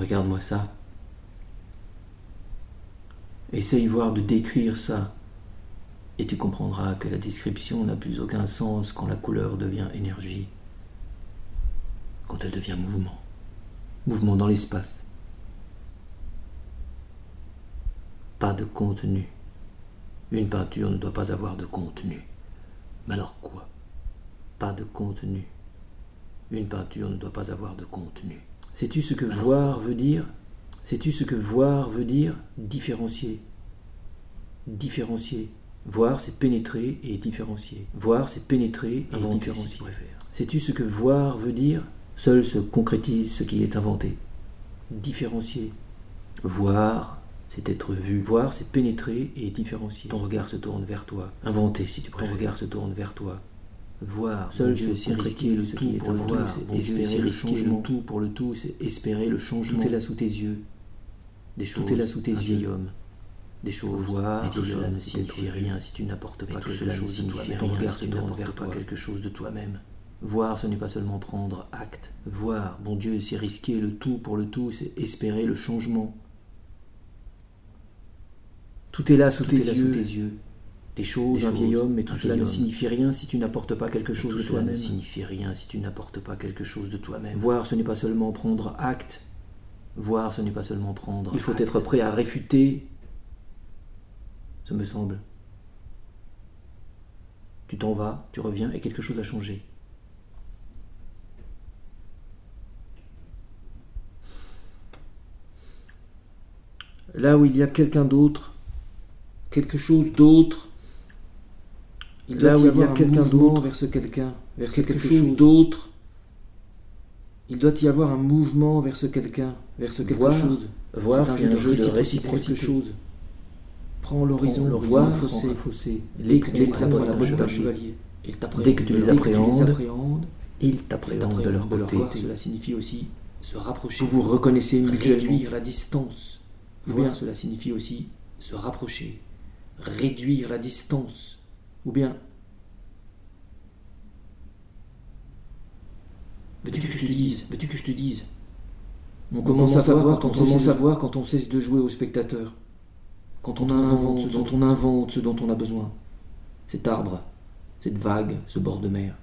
Regarde-moi ça. Essaye voir de décrire ça, et tu comprendras que la description n'a plus aucun sens quand la couleur devient énergie, quand elle devient mouvement, mouvement dans l'espace. Pas de contenu. Une peinture ne doit pas avoir de contenu. Mais alors quoi? Pas de contenu. Une peinture ne doit pas avoir de contenu. Sais-tu ce que voir veut dire? Sais-tu ce que voir veut dire? Différencier. Différencier. Voir, c'est pénétrer et différencier. Voir, c'est pénétrer et différencier. Sais-tu ce que voir veut dire? Seul se concrétise ce qui est inventé. Différencier. Voir, c'est être vu. Voir, c'est pénétrer et différencier. Ton regard se tourne vers toi. Inventer, si tu préfères. Ton regard se tourne vers toi. Voir, seul se risquer le tout pour le voir. espérer le changement. tout pour le tout, c'est espérer le changement. Tout est là sous tes yeux. Des choses. Tout est là sous tes yeux, homme. Des choses. Voir, et tout cela ne signifie rien si tu n'apportes pas quelque chose de toi-même. Ton regard se tourne vers toi quelque chose de toi-même. Voir, ce n'est pas seulement prendre acte. Voir, bon Dieu, c'est risquer le tout pour le tout, c'est espérer le changement. Tout est là sous, tes, yeux. Des choses, un vieil homme, mais tout cela ne signifie rien si tu n'apportes pas quelque chose de toi-même. ne signifie rien si tu n'apportes pas quelque chose de toi-même. Voir, ce n'est pas seulement prendre acte. Voir, ce n'est pas seulement prendre. Il faut être prêt à réfuter. Ce me semble. Tu t'en vas, tu reviens et quelque chose a changé. Là où il y a quelqu'un d'autre, quelque chose d'autre. Il doit y avoir quelqu'un d'autre vers ce quelqu'un, vers quelque, chose d'autre. Il doit y avoir un mouvement vers ce quelqu'un, vers ce quelque chose. Voir, c'est un, jeu de réciprocité. chose. Prends l'horizon, voir, fossé, fossé. Dès que tu les appréhendes, chevalier. Dès que tu les appréhendes, ils t'appréhendent de leur côté. Cela signifie aussi se rapprocher. Vous vous reconnaissez mutuellement. Réduire la distance. Bien cela signifie aussi se rapprocher réduire la distance, ou bien Veux-tu que je te dise Veux-tu que je te dise? On commence à voir quand on commence à voir quand on cesse de jouer au spectateur. Quand on invente ce dont on invente ce dont on a besoin. Cet arbre, cette vague, ce bord de mer.